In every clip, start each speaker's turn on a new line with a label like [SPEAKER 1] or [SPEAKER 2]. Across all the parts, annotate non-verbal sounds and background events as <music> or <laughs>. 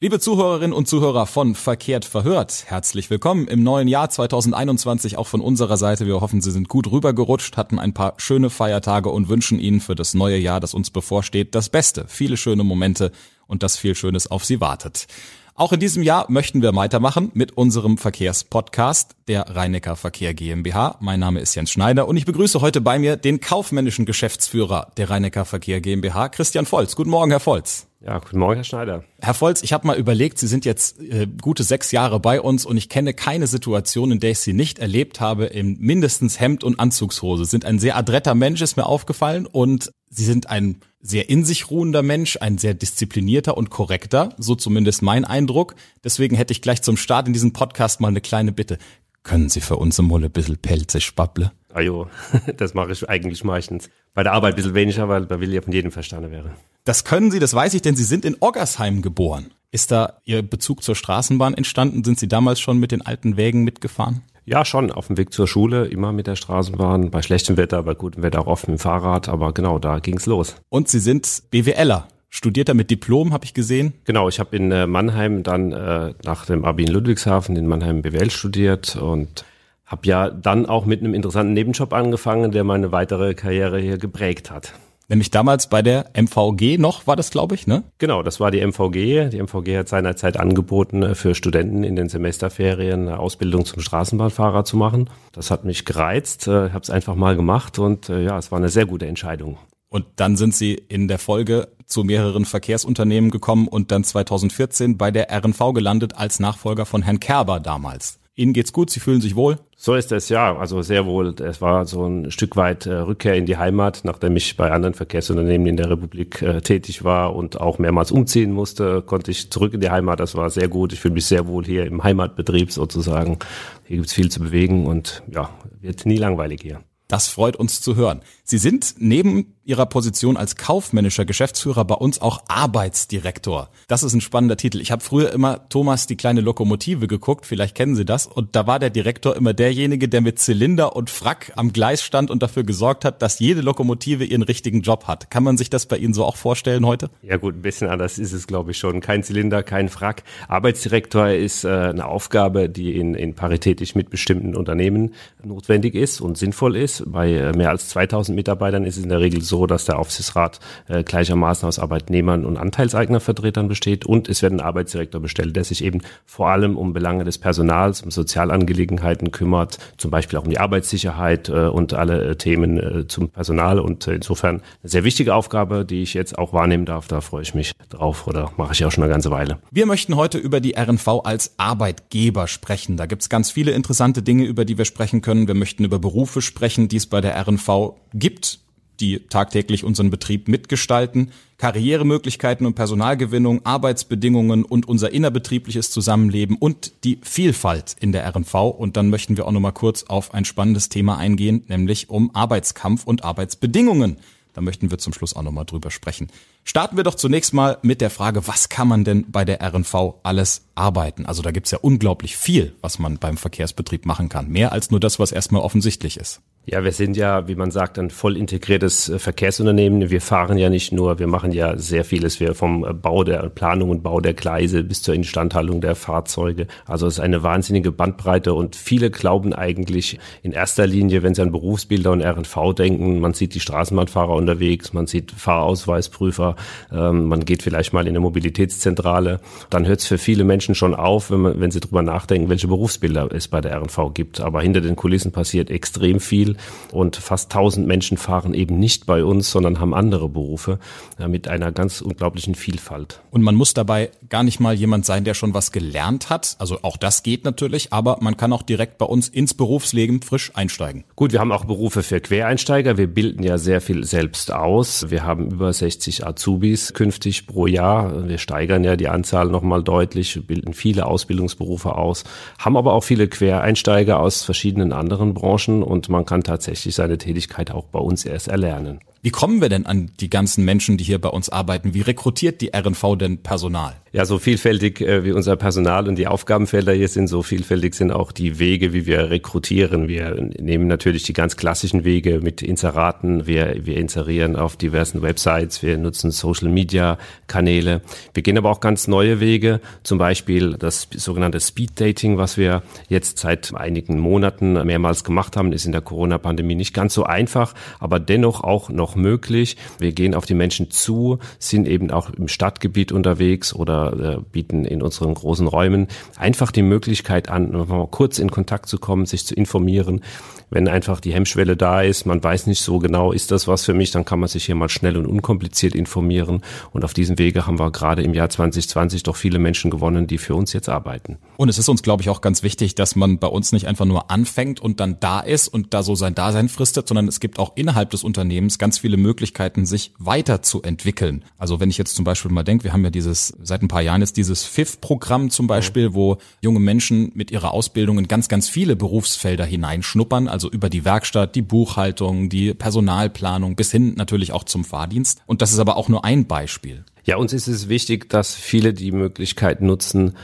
[SPEAKER 1] Liebe Zuhörerinnen und Zuhörer von Verkehrt verhört, herzlich willkommen im neuen Jahr 2021 auch von unserer Seite. Wir hoffen, Sie sind gut rübergerutscht, hatten ein paar schöne Feiertage und wünschen Ihnen für das neue Jahr, das uns bevorsteht, das Beste, viele schöne Momente und dass viel Schönes auf Sie wartet. Auch in diesem Jahr möchten wir weitermachen mit unserem Verkehrspodcast der Rheinecker Verkehr GmbH. Mein Name ist Jens Schneider und ich begrüße heute bei mir den kaufmännischen Geschäftsführer der Rheinecker Verkehr GmbH, Christian Volz. Guten Morgen, Herr Volz.
[SPEAKER 2] Ja, guten Morgen, Herr Schneider.
[SPEAKER 1] Herr Volz, ich habe mal überlegt, Sie sind jetzt äh, gute sechs Jahre bei uns und ich kenne keine Situation, in der ich Sie nicht erlebt habe in mindestens Hemd und Anzugshose. Sie sind ein sehr adretter Mensch, ist mir aufgefallen und Sie sind ein sehr in sich ruhender Mensch, ein sehr disziplinierter und korrekter, so zumindest mein Eindruck. Deswegen hätte ich gleich zum Start in diesem Podcast mal eine kleine Bitte. Können Sie für uns mal ein bisschen pelzig spabble?
[SPEAKER 2] Ajo, <laughs> das mache ich eigentlich meistens. Bei der Arbeit ein bisschen weniger, weil bei Willi von jedem verstanden wäre.
[SPEAKER 1] Das können Sie, das weiß ich, denn Sie sind in Oggersheim geboren. Ist da Ihr Bezug zur Straßenbahn entstanden? Sind Sie damals schon mit den alten Wägen mitgefahren?
[SPEAKER 2] Ja, schon. Auf dem Weg zur Schule, immer mit der Straßenbahn. Bei schlechtem Wetter, bei gutem Wetter auch oft mit dem Fahrrad. Aber genau, da ging's los.
[SPEAKER 1] Und Sie sind BWLer. Studierter mit Diplom, habe ich gesehen.
[SPEAKER 2] Genau, ich habe in äh, Mannheim dann äh, nach dem Abi in Ludwigshafen in Mannheim BWL studiert und habe ja dann auch mit einem interessanten Nebenjob angefangen, der meine weitere Karriere hier geprägt hat.
[SPEAKER 1] Nämlich damals bei der MVG noch, war das, glaube ich, ne?
[SPEAKER 2] Genau, das war die MVG. Die MVG hat seinerzeit angeboten, äh, für Studenten in den Semesterferien eine Ausbildung zum Straßenbahnfahrer zu machen. Das hat mich gereizt, Ich äh, habe es einfach mal gemacht und äh, ja, es war eine sehr gute Entscheidung.
[SPEAKER 1] Und dann sind Sie in der Folge zu mehreren Verkehrsunternehmen gekommen und dann 2014 bei der RNV gelandet als Nachfolger von Herrn Kerber damals. Ihnen geht's gut, Sie fühlen sich wohl?
[SPEAKER 2] So ist es ja, also sehr wohl. Es war so ein Stück weit äh, Rückkehr in die Heimat, nachdem ich bei anderen Verkehrsunternehmen in der Republik äh, tätig war und auch mehrmals umziehen musste, konnte ich zurück in die Heimat. Das war sehr gut. Ich fühle mich sehr wohl hier im Heimatbetrieb sozusagen. Hier gibt's viel zu bewegen und ja, wird nie langweilig hier.
[SPEAKER 1] Das freut uns zu hören. Sie sind neben Ihrer Position als kaufmännischer Geschäftsführer bei uns auch Arbeitsdirektor. Das ist ein spannender Titel. Ich habe früher immer Thomas die kleine Lokomotive geguckt, vielleicht kennen Sie das, und da war der Direktor immer derjenige, der mit Zylinder und Frack am Gleis stand und dafür gesorgt hat, dass jede Lokomotive ihren richtigen Job hat. Kann man sich das bei Ihnen so auch vorstellen heute?
[SPEAKER 2] Ja gut, ein bisschen anders ist es, glaube ich schon. Kein Zylinder, kein Frack. Arbeitsdirektor ist äh, eine Aufgabe, die in, in paritätisch mitbestimmten Unternehmen notwendig ist und sinnvoll ist. Bei äh, mehr als 2000 Mitarbeitern ist es in der Regel so, dass der Aufsichtsrat äh, gleichermaßen aus Arbeitnehmern und Anteilseignervertretern besteht und es wird ein Arbeitsdirektor bestellt, der sich eben vor allem um Belange des Personals, um Sozialangelegenheiten kümmert, zum Beispiel auch um die Arbeitssicherheit äh, und alle äh, Themen äh, zum Personal und äh, insofern eine sehr wichtige Aufgabe, die ich jetzt auch wahrnehmen darf. Da freue ich mich drauf oder mache ich auch schon eine ganze Weile.
[SPEAKER 1] Wir möchten heute über die RNV als Arbeitgeber sprechen. Da gibt's ganz viele interessante Dinge, über die wir sprechen können. Wir möchten über Berufe sprechen, die es bei der RNV gibt die tagtäglich unseren Betrieb mitgestalten, Karrieremöglichkeiten und Personalgewinnung, Arbeitsbedingungen und unser innerbetriebliches Zusammenleben und die Vielfalt in der RNV. Und dann möchten wir auch noch mal kurz auf ein spannendes Thema eingehen, nämlich um Arbeitskampf und Arbeitsbedingungen. Da möchten wir zum Schluss auch noch mal drüber sprechen. Starten wir doch zunächst mal mit der Frage, was kann man denn bei der RNV alles arbeiten? Also da gibt's ja unglaublich viel, was man beim Verkehrsbetrieb machen kann. Mehr als nur das, was erstmal offensichtlich ist.
[SPEAKER 2] Ja, wir sind ja, wie man sagt, ein voll integriertes äh, Verkehrsunternehmen. Wir fahren ja nicht nur, wir machen ja sehr vieles. Wir vom äh, Bau der Planung und Bau der Gleise bis zur Instandhaltung der Fahrzeuge. Also es ist eine wahnsinnige Bandbreite und viele glauben eigentlich in erster Linie, wenn sie an Berufsbilder und RNV denken, man sieht die Straßenbahnfahrer unterwegs, man sieht Fahrausweisprüfer, ähm, man geht vielleicht mal in eine Mobilitätszentrale. Dann hört es für viele Menschen schon auf, wenn, man, wenn sie drüber nachdenken, welche Berufsbilder es bei der RNV gibt. Aber hinter den Kulissen passiert extrem viel und fast 1000 Menschen fahren eben nicht bei uns, sondern haben andere Berufe äh, mit einer ganz unglaublichen Vielfalt.
[SPEAKER 1] Und man muss dabei gar nicht mal jemand sein, der schon was gelernt hat. Also auch das geht natürlich, aber man kann auch direkt bei uns ins Berufsleben frisch einsteigen.
[SPEAKER 2] Gut, wir haben auch Berufe für Quereinsteiger. Wir bilden ja sehr viel selbst aus. Wir haben über 60 Azubis künftig pro Jahr. Wir steigern ja die Anzahl nochmal deutlich, bilden viele Ausbildungsberufe aus, haben aber auch viele Quereinsteiger aus verschiedenen anderen Branchen und man kann tatsächlich seine Tätigkeit auch bei uns erst erlernen.
[SPEAKER 1] Wie kommen wir denn an die ganzen Menschen, die hier bei uns arbeiten? Wie rekrutiert die RNV denn Personal?
[SPEAKER 2] Ja, so vielfältig äh, wie unser Personal und die Aufgabenfelder hier sind, so vielfältig sind auch die Wege, wie wir rekrutieren. Wir nehmen natürlich die ganz klassischen Wege mit Inseraten. Wir, wir inserieren auf diversen Websites. Wir nutzen Social Media Kanäle. Wir gehen aber auch ganz neue Wege. Zum Beispiel das sogenannte Speed Dating, was wir jetzt seit einigen Monaten mehrmals gemacht haben, ist in der Corona-Pandemie nicht ganz so einfach, aber dennoch auch noch möglich. Wir gehen auf die Menschen zu, sind eben auch im Stadtgebiet unterwegs oder äh, bieten in unseren großen Räumen einfach die Möglichkeit an, mal kurz in Kontakt zu kommen, sich zu informieren. Wenn einfach die Hemmschwelle da ist, man weiß nicht so genau, ist das was für mich, dann kann man sich hier mal schnell und unkompliziert informieren. Und auf diesem Wege haben wir gerade im Jahr 2020 doch viele Menschen gewonnen, die für uns jetzt arbeiten.
[SPEAKER 1] Und es ist uns, glaube ich, auch ganz wichtig, dass man bei uns nicht einfach nur anfängt und dann da ist und da so sein Dasein fristet, sondern es gibt auch innerhalb des Unternehmens ganz viele Möglichkeiten, sich weiterzuentwickeln. Also wenn ich jetzt zum Beispiel mal denke, wir haben ja dieses seit ein paar Jahren jetzt dieses FIF-Programm zum Beispiel, wo junge Menschen mit ihrer Ausbildung in ganz, ganz viele Berufsfelder hineinschnuppern, also über die Werkstatt, die Buchhaltung, die Personalplanung bis hin natürlich auch zum Fahrdienst. Und das ist aber auch nur ein Beispiel.
[SPEAKER 2] Ja, uns ist es wichtig, dass viele die Möglichkeit nutzen,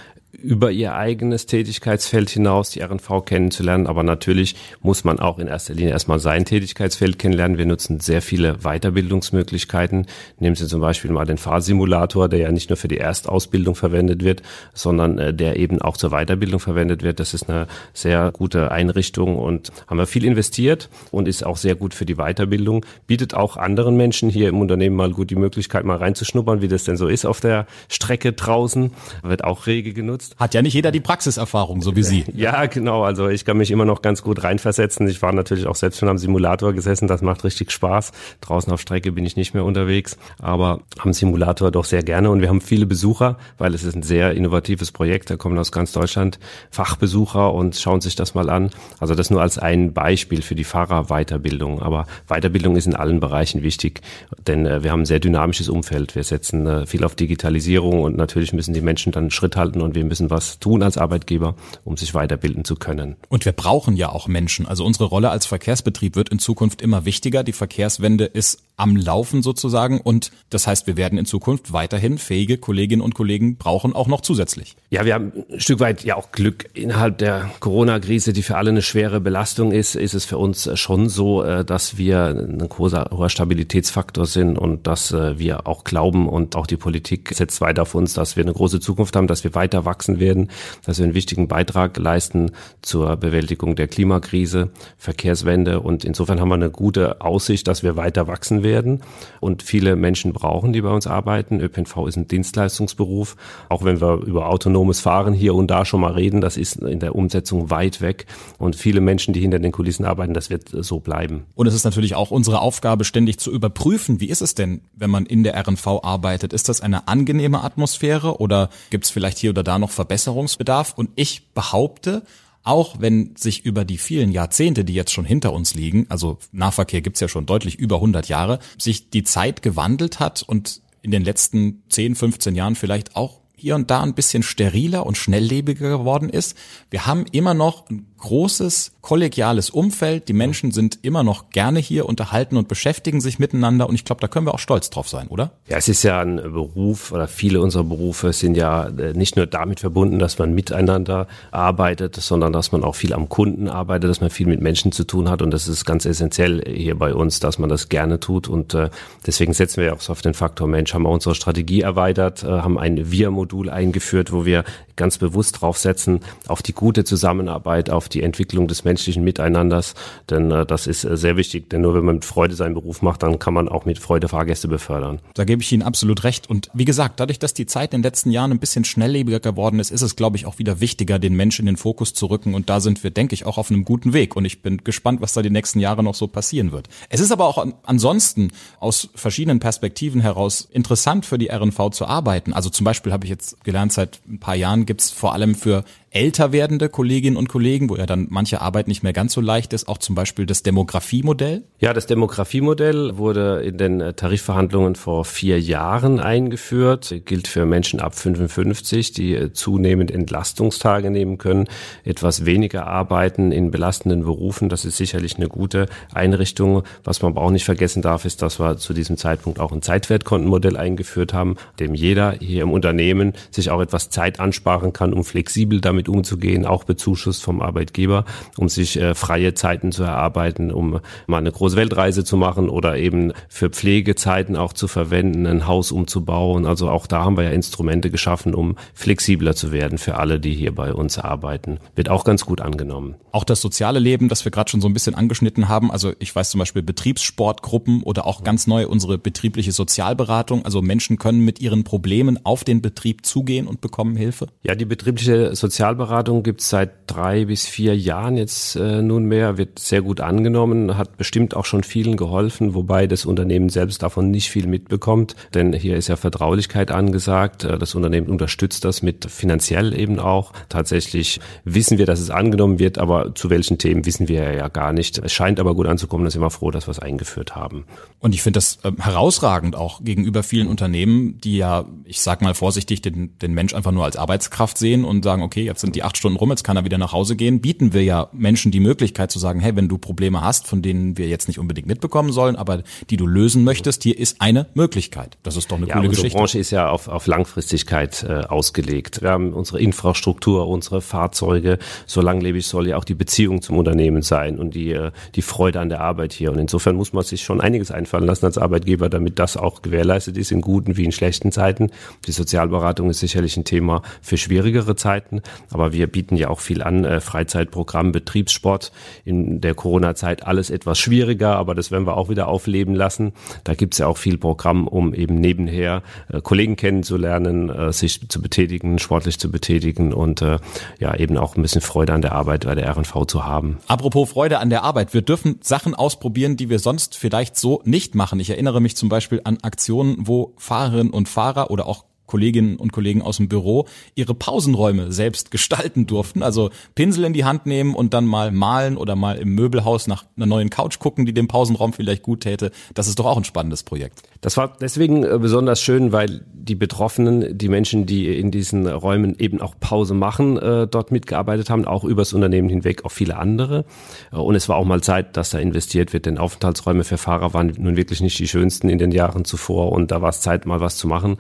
[SPEAKER 2] über ihr eigenes Tätigkeitsfeld hinaus die RNV kennenzulernen. Aber natürlich muss man auch in erster Linie erstmal sein Tätigkeitsfeld kennenlernen. Wir nutzen sehr viele Weiterbildungsmöglichkeiten. Nehmen Sie zum Beispiel mal den Fahrsimulator, der ja nicht nur für die Erstausbildung verwendet wird, sondern äh, der eben auch zur Weiterbildung verwendet wird. Das ist eine sehr gute Einrichtung und haben wir viel investiert und ist auch sehr gut für die Weiterbildung. Bietet auch anderen Menschen hier im Unternehmen mal gut die Möglichkeit, mal reinzuschnuppern, wie das denn so ist auf der Strecke draußen. Wird auch rege genutzt.
[SPEAKER 1] Hat ja nicht jeder die Praxiserfahrung, so wie Sie. <laughs>
[SPEAKER 2] Ja, genau. Also ich kann mich immer noch ganz gut reinversetzen. Ich war natürlich auch selbst schon am Simulator gesessen. Das macht richtig Spaß. Draußen auf Strecke bin ich nicht mehr unterwegs, aber am Simulator doch sehr gerne. Und wir haben viele Besucher, weil es ist ein sehr innovatives Projekt. Da kommen aus ganz Deutschland Fachbesucher und schauen sich das mal an. Also das nur als ein Beispiel für die Fahrerweiterbildung. Aber Weiterbildung ist in allen Bereichen wichtig, denn äh, wir haben ein sehr dynamisches Umfeld. Wir setzen äh, viel auf Digitalisierung und natürlich müssen die Menschen dann Schritt halten und wir müssen müssen was tun als Arbeitgeber, um sich weiterbilden zu können.
[SPEAKER 1] Und wir brauchen ja auch Menschen. Also unsere Rolle als Verkehrsbetrieb wird in Zukunft immer wichtiger. Die Verkehrswende ist am Laufen sozusagen und das heißt, wir werden in Zukunft weiterhin fähige Kolleginnen und Kollegen brauchen, auch noch zusätzlich.
[SPEAKER 2] Ja, wir haben ein Stück weit ja auch Glück. Innerhalb der Corona-Krise, die für alle eine schwere Belastung ist, ist es für uns schon so, äh, dass wir ein großer, hoher Stabilitätsfaktor sind und dass äh, wir auch glauben und auch die Politik setzt weiter auf uns, dass wir eine große Zukunft haben, dass wir weiter wachsen werden, dass wir einen wichtigen Beitrag leisten zur Bewältigung der Klimakrise, Verkehrswende und insofern haben wir eine gute Aussicht, dass wir weiter wachsen werden und viele Menschen brauchen, die bei uns arbeiten. ÖPNV ist ein Dienstleistungsberuf. Auch wenn wir über autonomes Fahren hier und da schon mal reden, das ist in der Umsetzung weit weg. Und viele Menschen, die hinter den Kulissen arbeiten, das wird so bleiben.
[SPEAKER 1] Und es ist natürlich auch unsere Aufgabe, ständig zu überprüfen, wie ist es denn, wenn man in der RNV arbeitet? Ist das eine angenehme Atmosphäre oder gibt es vielleicht hier oder da noch Verbesserungsbedarf? Und ich behaupte, auch wenn sich über die vielen Jahrzehnte, die jetzt schon hinter uns liegen, also Nahverkehr gibt's ja schon deutlich über 100 Jahre, sich die Zeit gewandelt hat und in den letzten 10, 15 Jahren vielleicht auch hier und da ein bisschen steriler und schnelllebiger geworden ist. Wir haben immer noch ein großes kollegiales Umfeld. Die Menschen sind immer noch gerne hier, unterhalten und beschäftigen sich miteinander. Und ich glaube, da können wir auch stolz drauf sein, oder?
[SPEAKER 2] Ja, es ist ja ein Beruf oder viele unserer Berufe sind ja äh, nicht nur damit verbunden, dass man miteinander arbeitet, sondern dass man auch viel am Kunden arbeitet, dass man viel mit Menschen zu tun hat. Und das ist ganz essentiell hier bei uns, dass man das gerne tut. Und äh, deswegen setzen wir auch so auf den Faktor Mensch, haben wir unsere Strategie erweitert, äh, haben ein Wir-Modul eingeführt, wo wir ganz bewusst drauf setzen, auf die gute Zusammenarbeit, auf die Entwicklung des menschlichen Miteinanders, denn äh, das ist äh, sehr wichtig, denn nur wenn man mit Freude seinen Beruf macht, dann kann man auch mit Freude Fahrgäste befördern.
[SPEAKER 1] Da gebe ich Ihnen absolut recht und wie gesagt, dadurch, dass die Zeit in den letzten Jahren ein bisschen schnelllebiger geworden ist, ist es glaube ich auch wieder wichtiger, den Menschen in den Fokus zu rücken und da sind wir, denke ich, auch auf einem guten Weg und ich bin gespannt, was da die nächsten Jahre noch so passieren wird. Es ist aber auch ansonsten aus verschiedenen Perspektiven heraus interessant für die RNV zu arbeiten. Also zum Beispiel habe ich jetzt gelernt, seit ein paar Jahren gibt es vor allem für älter werdende Kolleginnen und Kollegen, wo ja dann manche Arbeit nicht mehr ganz so leicht ist, auch zum Beispiel das Demografiemodell?
[SPEAKER 2] Ja, das Demografiemodell wurde in den äh, Tarifverhandlungen vor vier Jahren eingeführt, gilt für Menschen ab 55, die äh, zunehmend Entlastungstage nehmen können, etwas weniger arbeiten in belastenden Berufen. Das ist sicherlich eine gute Einrichtung. Was man aber auch nicht vergessen darf, ist, dass wir zu diesem Zeitpunkt auch ein Zeitwertkontenmodell eingeführt haben, dem jeder hier im Unternehmen sich auch etwas Zeit ansparen kann, um flexibel damit umzugehen, auch bezuschusst vom Arbeitgeber, um sich äh, freie Zeiten zu erarbeiten, um mal eine große Weltreise zu machen oder eben für Pflegezeiten auch zu verwenden, ein Haus umzubauen. Also auch da haben wir ja Instrumente geschaffen, um flexibler zu werden für alle, die hier bei uns arbeiten. Wird auch ganz gut angenommen.
[SPEAKER 1] Auch das soziale Leben, das wir gerade schon so ein bisschen angeschnitten haben. Also ich weiß zum Beispiel Betriebssportgruppen oder auch ganz neu unsere betriebliche Sozialberatung. Also Menschen können mit ihren Problemen auf den Betrieb zugehen und bekommen Hilfe?
[SPEAKER 2] Ja, die betriebliche Sozialberatung gibt es seit drei bis vier Jahren jetzt äh, nunmehr, wird sehr gut angenommen, hat bestimmt auch schon vielen geholfen, wobei das Unternehmen selbst davon nicht viel mitbekommt, denn hier ist ja Vertraulichkeit angesagt. Äh, das Unternehmen unterstützt das mit finanziell eben auch. Tatsächlich wissen wir, dass es angenommen wird, aber zu welchen Themen wissen wir ja gar nicht. Es scheint aber gut anzukommen, da sind wir froh, dass wir es eingeführt haben.
[SPEAKER 1] Und ich finde das äh, herausragend auch gegenüber vielen Unternehmen, die ja, ich sag mal vorsichtig, den, den Mensch einfach nur als Arbeitskraft sehen und sagen, okay, jetzt sind die acht Stunden rum, jetzt kann er wieder nach Hause gehen, bieten wir ja Menschen die Möglichkeit zu sagen, hey, wenn du Probleme hast, von denen wir jetzt nicht unbedingt mitbekommen sollen, aber die du lösen möchtest, hier ist eine Möglichkeit. Das ist doch eine
[SPEAKER 2] ja,
[SPEAKER 1] coole
[SPEAKER 2] unsere
[SPEAKER 1] Geschichte.
[SPEAKER 2] Branche ist ja auf, auf Langfristigkeit äh, ausgelegt. Wir haben unsere Infrastruktur, unsere Fahrzeuge. So langlebig soll ja auch die Beziehung zum Unternehmen sein und die, äh, die Freude an der Arbeit hier. Und insofern muss man sich schon einiges einfallen lassen als Arbeitgeber, damit das auch gewährleistet ist in guten wie in schlechten Zeiten. Die Sozialberatung ist sicherlich ein Thema für schwierigere Zeiten, aber wir bieten ja auch viel an, äh, Freizeitprogramm, Betriebssport. In der Corona-Zeit alles etwas schwieriger, aber das werden wir auch wieder aufleben lassen. Da gibt es ja auch viel Programm, um eben nebenher äh, Kollegen kennenzulernen, äh, sich zu betätigen, sportlich zu betätigen und äh, ja eben auch ein bisschen Freude an der Arbeit bei der RNV zu haben.
[SPEAKER 1] Apropos Freude an der Arbeit. Wir dürfen Sachen ausprobieren, die wir sonst vielleicht so nicht machen. Ich erinnere mich zum Beispiel an Aktionen, wo Fahrerinnen und Fahrer oder auch Kolleginnen und Kollegen aus dem Büro ihre Pausenräume selbst gestalten durften. Also Pinsel in die Hand nehmen und dann mal malen oder mal im Möbelhaus nach einer neuen Couch gucken, die dem Pausenraum vielleicht gut täte. Das ist doch auch ein spannendes Projekt.
[SPEAKER 2] Das war deswegen äh, besonders schön, weil die Betroffenen, die Menschen, die in diesen Räumen eben auch Pause machen, äh, dort mitgearbeitet haben, auch übers Unternehmen hinweg, auch viele andere. Äh, und es war auch mal Zeit, dass da investiert wird, denn Aufenthaltsräume für Fahrer waren nun wirklich nicht die schönsten in den Jahren zuvor und da war es Zeit, mal was zu machen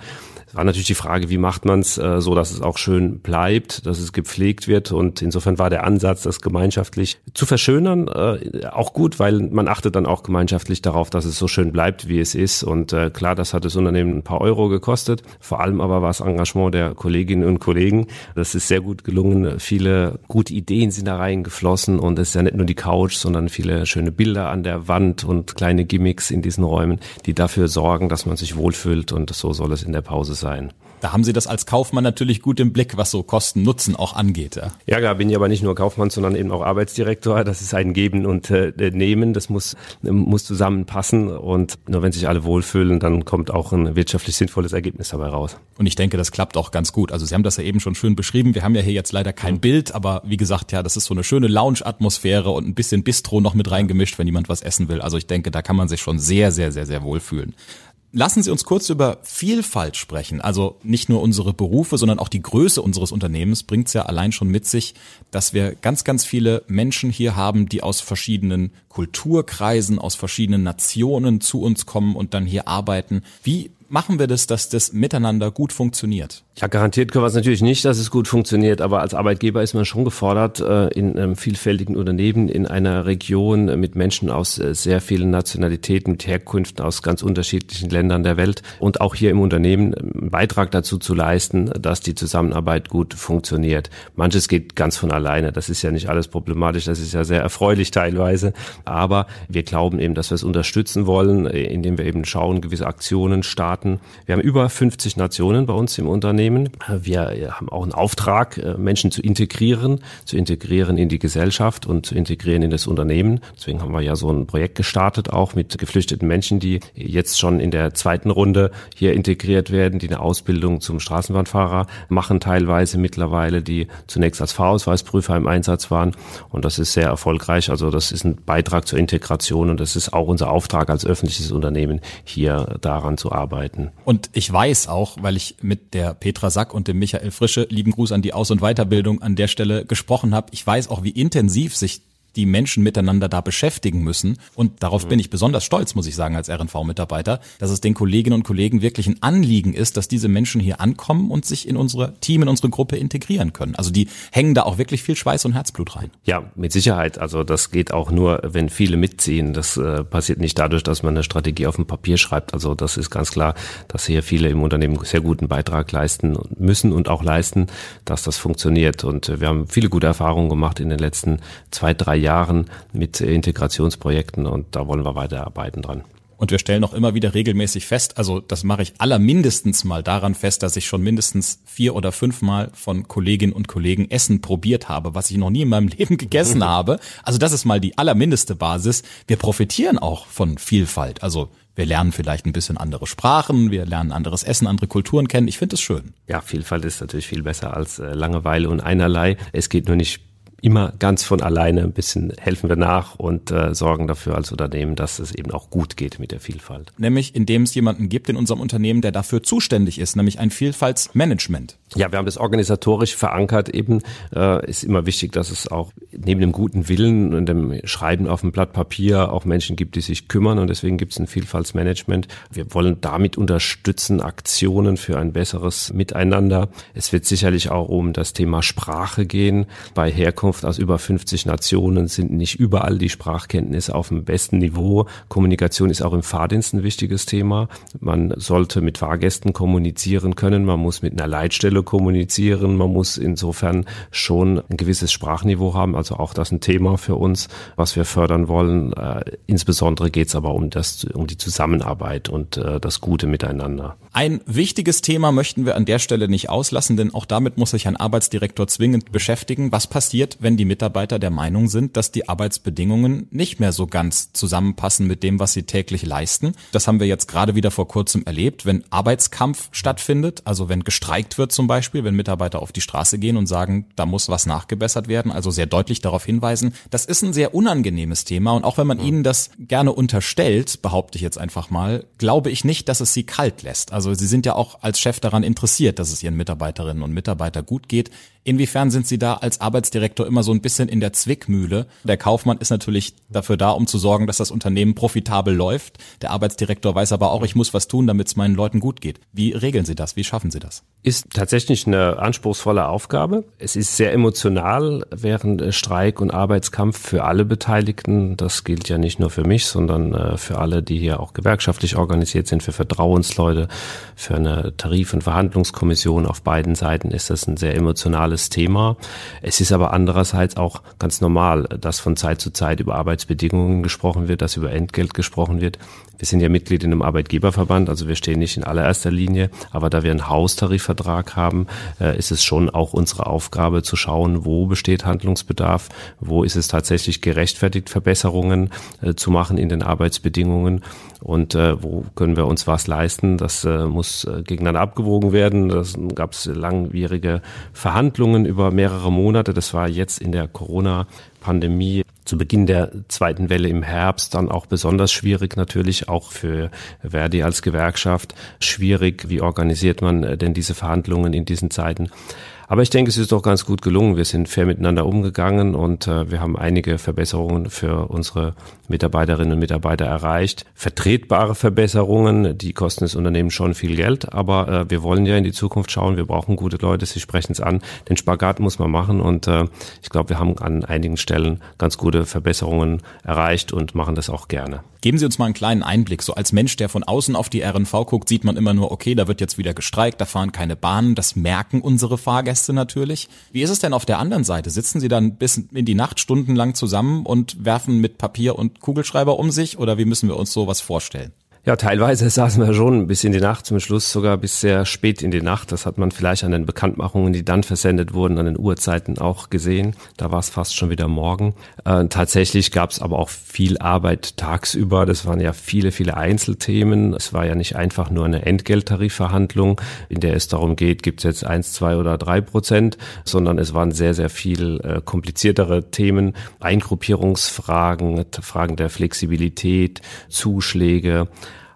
[SPEAKER 2] war natürlich die Frage, wie macht man es äh, so, dass es auch schön bleibt, dass es gepflegt wird. Und insofern war der Ansatz, das gemeinschaftlich zu verschönern, äh, auch gut, weil man achtet dann auch gemeinschaftlich darauf, dass es so schön bleibt, wie es ist. Und äh, klar, das hat das Unternehmen ein paar Euro gekostet. Vor allem aber war es Engagement der Kolleginnen und Kollegen. Das ist sehr gut gelungen. Viele gute Ideen sind da reingeflossen und es ist ja nicht nur die Couch, sondern viele schöne Bilder an der Wand und kleine Gimmicks in diesen Räumen, die dafür sorgen, dass man sich wohlfühlt und so soll es in der Pause sein sein.
[SPEAKER 1] Da haben Sie das als Kaufmann natürlich gut im Blick, was so Kosten-Nutzen auch angeht. Ja,
[SPEAKER 2] ja klar, bin ich aber nicht nur Kaufmann, sondern eben auch Arbeitsdirektor. Das ist ein Geben und äh, Nehmen. Das muss, muss zusammenpassen. Und nur wenn sich alle wohlfühlen, dann kommt auch ein wirtschaftlich sinnvolles Ergebnis dabei raus.
[SPEAKER 1] Und ich denke, das klappt auch ganz gut. Also Sie haben das ja eben schon schön beschrieben. Wir haben ja hier jetzt leider kein mhm. Bild, aber wie gesagt, ja, das ist so eine schöne Lounge-Atmosphäre und ein bisschen Bistro noch mit reingemischt, wenn jemand was essen will. Also ich denke, da kann man sich schon sehr, sehr, sehr, sehr wohlfühlen. Lassen Sie uns kurz über Vielfalt sprechen. Also nicht nur unsere Berufe, sondern auch die Größe unseres Unternehmens bringt es ja allein schon mit sich, dass wir ganz, ganz viele Menschen hier haben, die aus verschiedenen Kulturkreisen, aus verschiedenen Nationen zu uns kommen und dann hier arbeiten. Wie machen wir das, dass das miteinander gut funktioniert?
[SPEAKER 2] Ja, garantiert können wir es natürlich nicht, dass es gut funktioniert, aber als Arbeitgeber ist man schon gefordert, äh, in einem vielfältigen Unternehmen, in einer Region mit Menschen aus äh, sehr vielen Nationalitäten, mit Herkünften aus ganz unterschiedlichen Ländern der Welt und auch hier im Unternehmen einen Beitrag dazu zu leisten, dass die Zusammenarbeit gut funktioniert. Manches geht ganz von alleine, das ist ja nicht alles problematisch, das ist ja sehr erfreulich teilweise, aber wir glauben eben, dass wir es unterstützen wollen, indem wir eben schauen, gewisse Aktionen starten. Wir haben über 50 Nationen bei uns im Unternehmen. Wir haben auch einen Auftrag, äh, Menschen zu integrieren, zu integrieren in die Gesellschaft und zu integrieren in das Unternehmen. Deswegen haben wir ja so ein Projekt gestartet, auch mit geflüchteten Menschen, die jetzt schon in der zweiten Runde hier integriert werden, die eine Ausbildung zum Straßenbahnfahrer machen teilweise mittlerweile, die zunächst als Fahrausweisprüfer im Einsatz waren. Und das ist sehr erfolgreich. Also das ist ein Beitrag zur Integration und das ist auch unser Auftrag als öffentliches Unternehmen, hier daran zu arbeiten.
[SPEAKER 1] Und ich weiß auch, weil ich mit der Petra Sack und dem Michael Frische, lieben Gruß an die Aus- und Weiterbildung an der Stelle gesprochen habe, ich weiß auch, wie intensiv sich die Menschen miteinander da beschäftigen müssen. Und darauf mhm. bin ich besonders stolz, muss ich sagen, als RNV-Mitarbeiter, dass es den Kolleginnen und Kollegen wirklich ein Anliegen ist, dass diese Menschen hier ankommen und sich in unsere Team, in unsere Gruppe integrieren können. Also die hängen da auch wirklich viel Schweiß und Herzblut rein.
[SPEAKER 2] Ja, mit Sicherheit. Also das geht auch nur, wenn viele mitziehen. Das äh, passiert nicht dadurch, dass man eine Strategie auf dem Papier schreibt. Also das ist ganz klar, dass hier viele im Unternehmen sehr guten Beitrag leisten müssen und auch leisten, dass das funktioniert. Und äh, wir haben viele gute Erfahrungen gemacht in den letzten zwei, drei Jahren mit Integrationsprojekten und da wollen wir weiterarbeiten dran.
[SPEAKER 1] Und wir stellen auch immer wieder regelmäßig fest, also das mache ich allermindestens mal daran fest, dass ich schon mindestens vier oder fünfmal von Kolleginnen und Kollegen Essen probiert habe, was ich noch nie in meinem <laughs> Leben gegessen <laughs> habe. Also das ist mal die allermindeste Basis. Wir profitieren auch von Vielfalt. Also wir lernen vielleicht ein bisschen andere Sprachen, wir lernen anderes Essen, andere Kulturen kennen. Ich finde es schön.
[SPEAKER 2] Ja, Vielfalt ist natürlich viel besser als äh, Langeweile und einerlei. Es geht nur nicht immer ganz von alleine ein bisschen helfen wir nach und äh, sorgen dafür als Unternehmen, dass es eben auch gut geht mit der Vielfalt.
[SPEAKER 1] Nämlich indem es jemanden gibt in unserem Unternehmen, der dafür zuständig ist, nämlich ein Vielfaltsmanagement.
[SPEAKER 2] Ja, wir haben das organisatorisch verankert eben. Äh, ist immer wichtig, dass es auch neben dem guten Willen und dem Schreiben auf dem Blatt Papier auch Menschen gibt, die sich kümmern und deswegen gibt es ein Vielfaltsmanagement. Wir wollen damit unterstützen Aktionen für ein besseres Miteinander. Es wird sicherlich auch um das Thema Sprache gehen. Bei Herkunft Herkunft aus über 50 Nationen sind nicht überall die Sprachkenntnisse auf dem besten Niveau. Kommunikation ist auch im Fahrdienst ein wichtiges Thema. Man sollte mit Fahrgästen kommunizieren können, man muss mit einer Leitstelle kommunizieren, man muss insofern schon ein gewisses Sprachniveau haben. Also auch das ein Thema für uns, was wir fördern wollen. Äh, insbesondere geht es aber um das, um die Zusammenarbeit und äh, das gute Miteinander.
[SPEAKER 1] Ein wichtiges Thema möchten wir an der Stelle nicht auslassen, denn auch damit muss sich ein Arbeitsdirektor zwingend beschäftigen. Was passiert, wenn die Mitarbeiter der Meinung sind, dass die Arbeitsbedingungen nicht mehr so ganz zusammenpassen mit dem, was sie täglich leisten? Das haben wir jetzt gerade wieder vor kurzem erlebt, wenn Arbeitskampf stattfindet, also wenn gestreikt wird zum Beispiel, wenn Mitarbeiter auf die Straße gehen und sagen, da muss was nachgebessert werden, also sehr deutlich darauf hinweisen. Das ist ein sehr unangenehmes Thema und auch wenn man ihnen das gerne unterstellt, behaupte ich jetzt einfach mal, glaube ich nicht, dass es sie kalt lässt. Also Sie sind ja auch als Chef daran interessiert, dass es Ihren Mitarbeiterinnen und Mitarbeitern gut geht. Inwiefern sind Sie da als Arbeitsdirektor immer so ein bisschen in der Zwickmühle? Der Kaufmann ist natürlich dafür da, um zu sorgen, dass das Unternehmen profitabel läuft. Der Arbeitsdirektor weiß aber auch, ich muss was tun, damit es meinen Leuten gut geht. Wie regeln Sie das? Wie schaffen Sie das?
[SPEAKER 2] Ist tatsächlich eine anspruchsvolle Aufgabe. Es ist sehr emotional während Streik und Arbeitskampf für alle Beteiligten. Das gilt ja nicht nur für mich, sondern äh, für alle, die hier auch gewerkschaftlich organisiert sind, für Vertrauensleute, für eine Tarif- und Verhandlungskommission auf beiden Seiten ist das ein sehr emotionales Thema. Es ist aber andererseits auch ganz normal, dass von Zeit zu Zeit über Arbeitsbedingungen gesprochen wird, dass über Entgelt gesprochen wird. Wir sind ja Mitglied in einem Arbeitgeberverband, also wir stehen nicht in allererster Linie, aber da wir einen Haustarifvertrag haben, äh, ist es schon auch unsere Aufgabe zu schauen, wo besteht Handlungsbedarf, wo ist es tatsächlich gerechtfertigt, Verbesserungen äh, zu machen in den Arbeitsbedingungen und äh, wo können wir uns was leisten. Das muss gegeneinander abgewogen werden. Das gab es langwierige Verhandlungen über mehrere Monate. Das war jetzt in der Corona-Pandemie zu Beginn der zweiten Welle im Herbst dann auch besonders schwierig natürlich, auch für Verdi als Gewerkschaft. Schwierig, wie organisiert man äh, denn diese Verhandlungen in diesen Zeiten? Aber ich denke, es ist doch ganz gut gelungen. Wir sind fair miteinander umgegangen und äh, wir haben einige Verbesserungen für unsere Mitarbeiterinnen und Mitarbeiter erreicht. Vertretbare Verbesserungen, die kosten das Unternehmen schon viel Geld, aber äh, wir wollen ja in die Zukunft schauen. Wir brauchen gute Leute, Sie sprechen es an. Den Spagat muss man machen und äh, ich glaube, wir haben an einigen Stellen ganz gute Verbesserungen erreicht und machen das auch gerne.
[SPEAKER 1] Geben Sie uns mal einen kleinen Einblick. So als Mensch, der von außen auf die RNV guckt, sieht man immer nur, okay, da wird jetzt wieder gestreikt, da fahren keine Bahnen. Das merken unsere Fahrgäste natürlich. Wie ist es denn auf der anderen Seite? Sitzen Sie dann bis in die Nacht stundenlang zusammen und werfen mit Papier und Kugelschreiber um sich oder wie müssen wir uns sowas vorstellen?
[SPEAKER 2] Ja, teilweise <laughs> saßen wir schon bis in die Nacht, zum Schluss sogar bis sehr spät in die Nacht. Das hat man vielleicht an den Bekanntmachungen, die dann versendet wurden, an den Uhrzeiten auch gesehen. Da war es fast schon wieder morgen. Äh, tatsächlich gab es aber auch viel Arbeit tagsüber. Das waren ja viele, viele Einzelthemen. Es war ja nicht einfach nur eine Entgelttarifverhandlung, in der es darum geht, gibt es jetzt eins, zwei oder drei Prozent, sondern es waren sehr, sehr viel äh, kompliziertere Themen, Eingruppierungsfragen, Fragen der Flexibilität, Zuschläge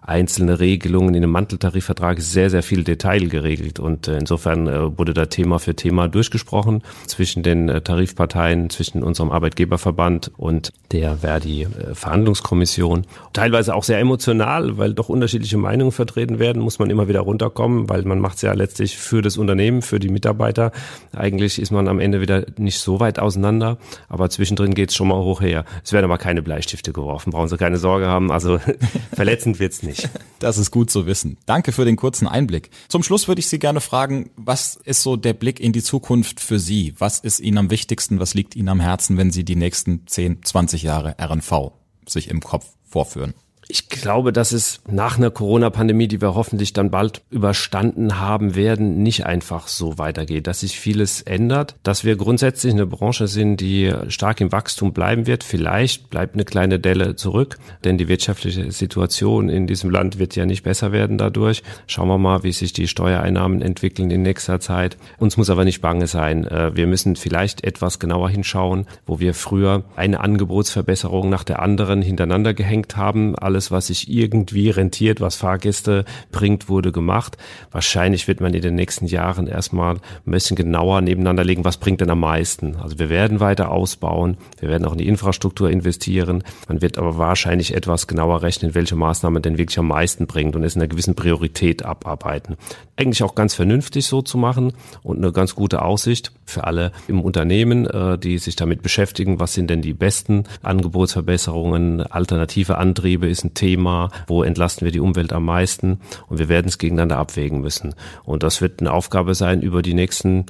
[SPEAKER 2] einzelne Regelungen in dem Manteltarifvertrag sehr, sehr viel Detail geregelt. Und äh, insofern äh, wurde da Thema für Thema durchgesprochen zwischen den äh, Tarifparteien, zwischen unserem Arbeitgeberverband und der Verdi-Verhandlungskommission. Teilweise auch sehr emotional, weil doch unterschiedliche Meinungen vertreten werden, muss man immer wieder runterkommen, weil man macht es ja letztlich für das Unternehmen, für die Mitarbeiter. Eigentlich ist man am Ende wieder nicht so weit auseinander, aber zwischendrin geht es schon mal hoch her. Es werden aber keine Bleistifte geworfen, brauchen Sie keine Sorge haben. Also <laughs> verletzend wird's nicht.
[SPEAKER 1] Das ist gut zu wissen. Danke für den kurzen Einblick. Zum Schluss würde ich Sie gerne fragen, was ist so der Blick in die Zukunft für Sie? Was ist Ihnen am wichtigsten? Was liegt Ihnen am Herzen, wenn Sie die nächsten 10, 20 Jahre RNV sich im Kopf vorführen?
[SPEAKER 2] Ich glaube, dass es nach einer Corona-Pandemie, die wir hoffentlich dann bald überstanden haben werden, nicht einfach so weitergeht, dass sich vieles ändert, dass wir grundsätzlich eine Branche sind, die stark im Wachstum bleiben wird. Vielleicht bleibt eine kleine Delle zurück, denn die wirtschaftliche Situation in diesem Land wird ja nicht besser werden dadurch. Schauen wir mal, wie sich die Steuereinnahmen entwickeln in nächster Zeit. Uns muss aber nicht bange sein. Äh, wir müssen vielleicht etwas genauer hinschauen, wo wir früher eine Angebotsverbesserung nach der anderen hintereinander gehängt haben. Alles alles, was sich irgendwie rentiert, was Fahrgäste bringt, wurde gemacht. Wahrscheinlich wird man in den nächsten Jahren erstmal ein bisschen genauer nebeneinander legen, was bringt denn am meisten. Also wir werden weiter ausbauen, wir werden auch in die Infrastruktur investieren. Man wird aber wahrscheinlich etwas genauer rechnen, welche Maßnahmen denn wirklich am meisten bringt und es in einer gewissen Priorität abarbeiten. Eigentlich auch ganz vernünftig so zu machen und eine ganz gute Aussicht für alle im Unternehmen, äh, die sich damit beschäftigen, was sind denn die besten Angebotsverbesserungen, alternative Antriebe ist ein Thema, wo entlasten wir die Umwelt am meisten und wir werden es gegeneinander abwägen müssen. Und das wird eine Aufgabe sein über die nächsten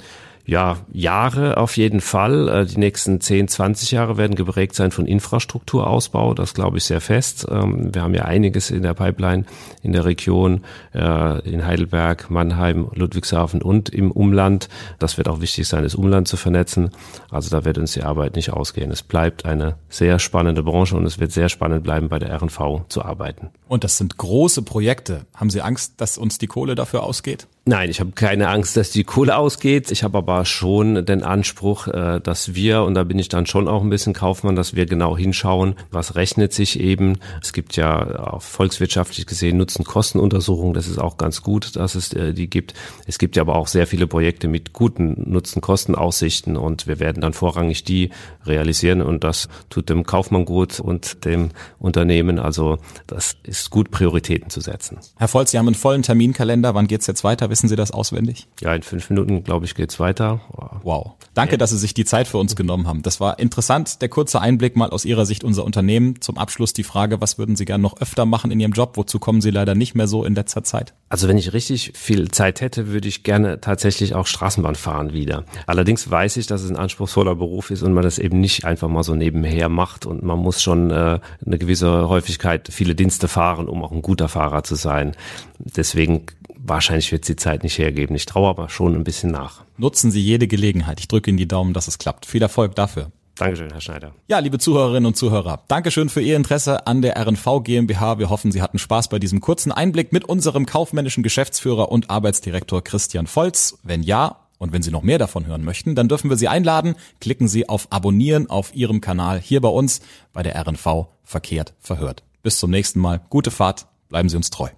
[SPEAKER 2] ja, Jahre auf jeden Fall. Äh, die nächsten 10, 20 Jahre werden geprägt sein von Infrastrukturausbau. Das glaube ich sehr fest. Ähm, wir haben ja einiges in der Pipeline in der Region, äh, in Heidelberg, Mannheim, Ludwigshafen und im Umland. Das wird auch wichtig sein, das Umland zu vernetzen. Also da wird uns die Arbeit nicht ausgehen. Es bleibt eine sehr spannende Branche und es wird sehr spannend bleiben, bei der RNV zu arbeiten.
[SPEAKER 1] Und das sind große Projekte. Haben Sie Angst, dass uns die Kohle dafür ausgeht?
[SPEAKER 2] Nein, ich habe keine Angst, dass die Kohle ausgeht. Ich habe aber schon den Anspruch, äh, dass wir, und da bin ich dann schon auch ein bisschen Kaufmann, dass wir genau hinschauen, was rechnet sich eben. Es gibt ja auch volkswirtschaftlich gesehen Nutzen-Kosten-Untersuchungen. Das ist auch ganz gut, dass es äh, die gibt. Es gibt ja aber auch sehr viele Projekte mit guten Nutzen-Kosten-Aussichten und wir werden dann vorrangig die realisieren und das tut dem Kaufmann gut und dem Unternehmen. Also das ist gut, Prioritäten zu setzen.
[SPEAKER 1] Herr Volz, Sie haben einen vollen Terminkalender. Wann geht's jetzt weiter? Wissen Sie das auswendig?
[SPEAKER 2] Ja, in fünf Minuten, glaube ich, geht's weiter.
[SPEAKER 1] Wow. Danke, dass Sie sich die Zeit für uns genommen haben. Das war interessant. Der kurze Einblick mal aus Ihrer Sicht unser Unternehmen. Zum Abschluss die Frage, was würden Sie gerne noch öfter machen in Ihrem Job? Wozu kommen Sie leider nicht mehr so in letzter Zeit?
[SPEAKER 2] Also wenn ich richtig viel Zeit hätte, würde ich gerne tatsächlich auch Straßenbahn fahren wieder. Allerdings weiß ich, dass es ein anspruchsvoller Beruf ist und man das eben nicht einfach mal so nebenher macht und man muss schon äh, eine gewisse Häufigkeit viele Dienste fahren, um auch ein guter Fahrer zu sein. Deswegen wahrscheinlich wird es die Zeit nicht hergeben. Ich traue aber schon ein bisschen nach.
[SPEAKER 1] Nutzen Sie jede Gelegenheit. Ich drücke Ihnen die Daumen, dass es klappt. Viel Erfolg dafür.
[SPEAKER 2] Dankeschön, Herr Schneider.
[SPEAKER 1] Ja, liebe Zuhörerinnen und Zuhörer, Dankeschön für Ihr Interesse an der RNV GmbH. Wir hoffen, Sie hatten Spaß bei diesem kurzen Einblick mit unserem kaufmännischen Geschäftsführer und Arbeitsdirektor Christian Volz. Wenn ja, und wenn Sie noch mehr davon hören möchten, dann dürfen wir Sie einladen. Klicken Sie auf Abonnieren auf Ihrem Kanal hier bei uns bei der RNV Verkehrt verhört. Bis zum nächsten Mal. Gute Fahrt. Bleiben Sie uns treu.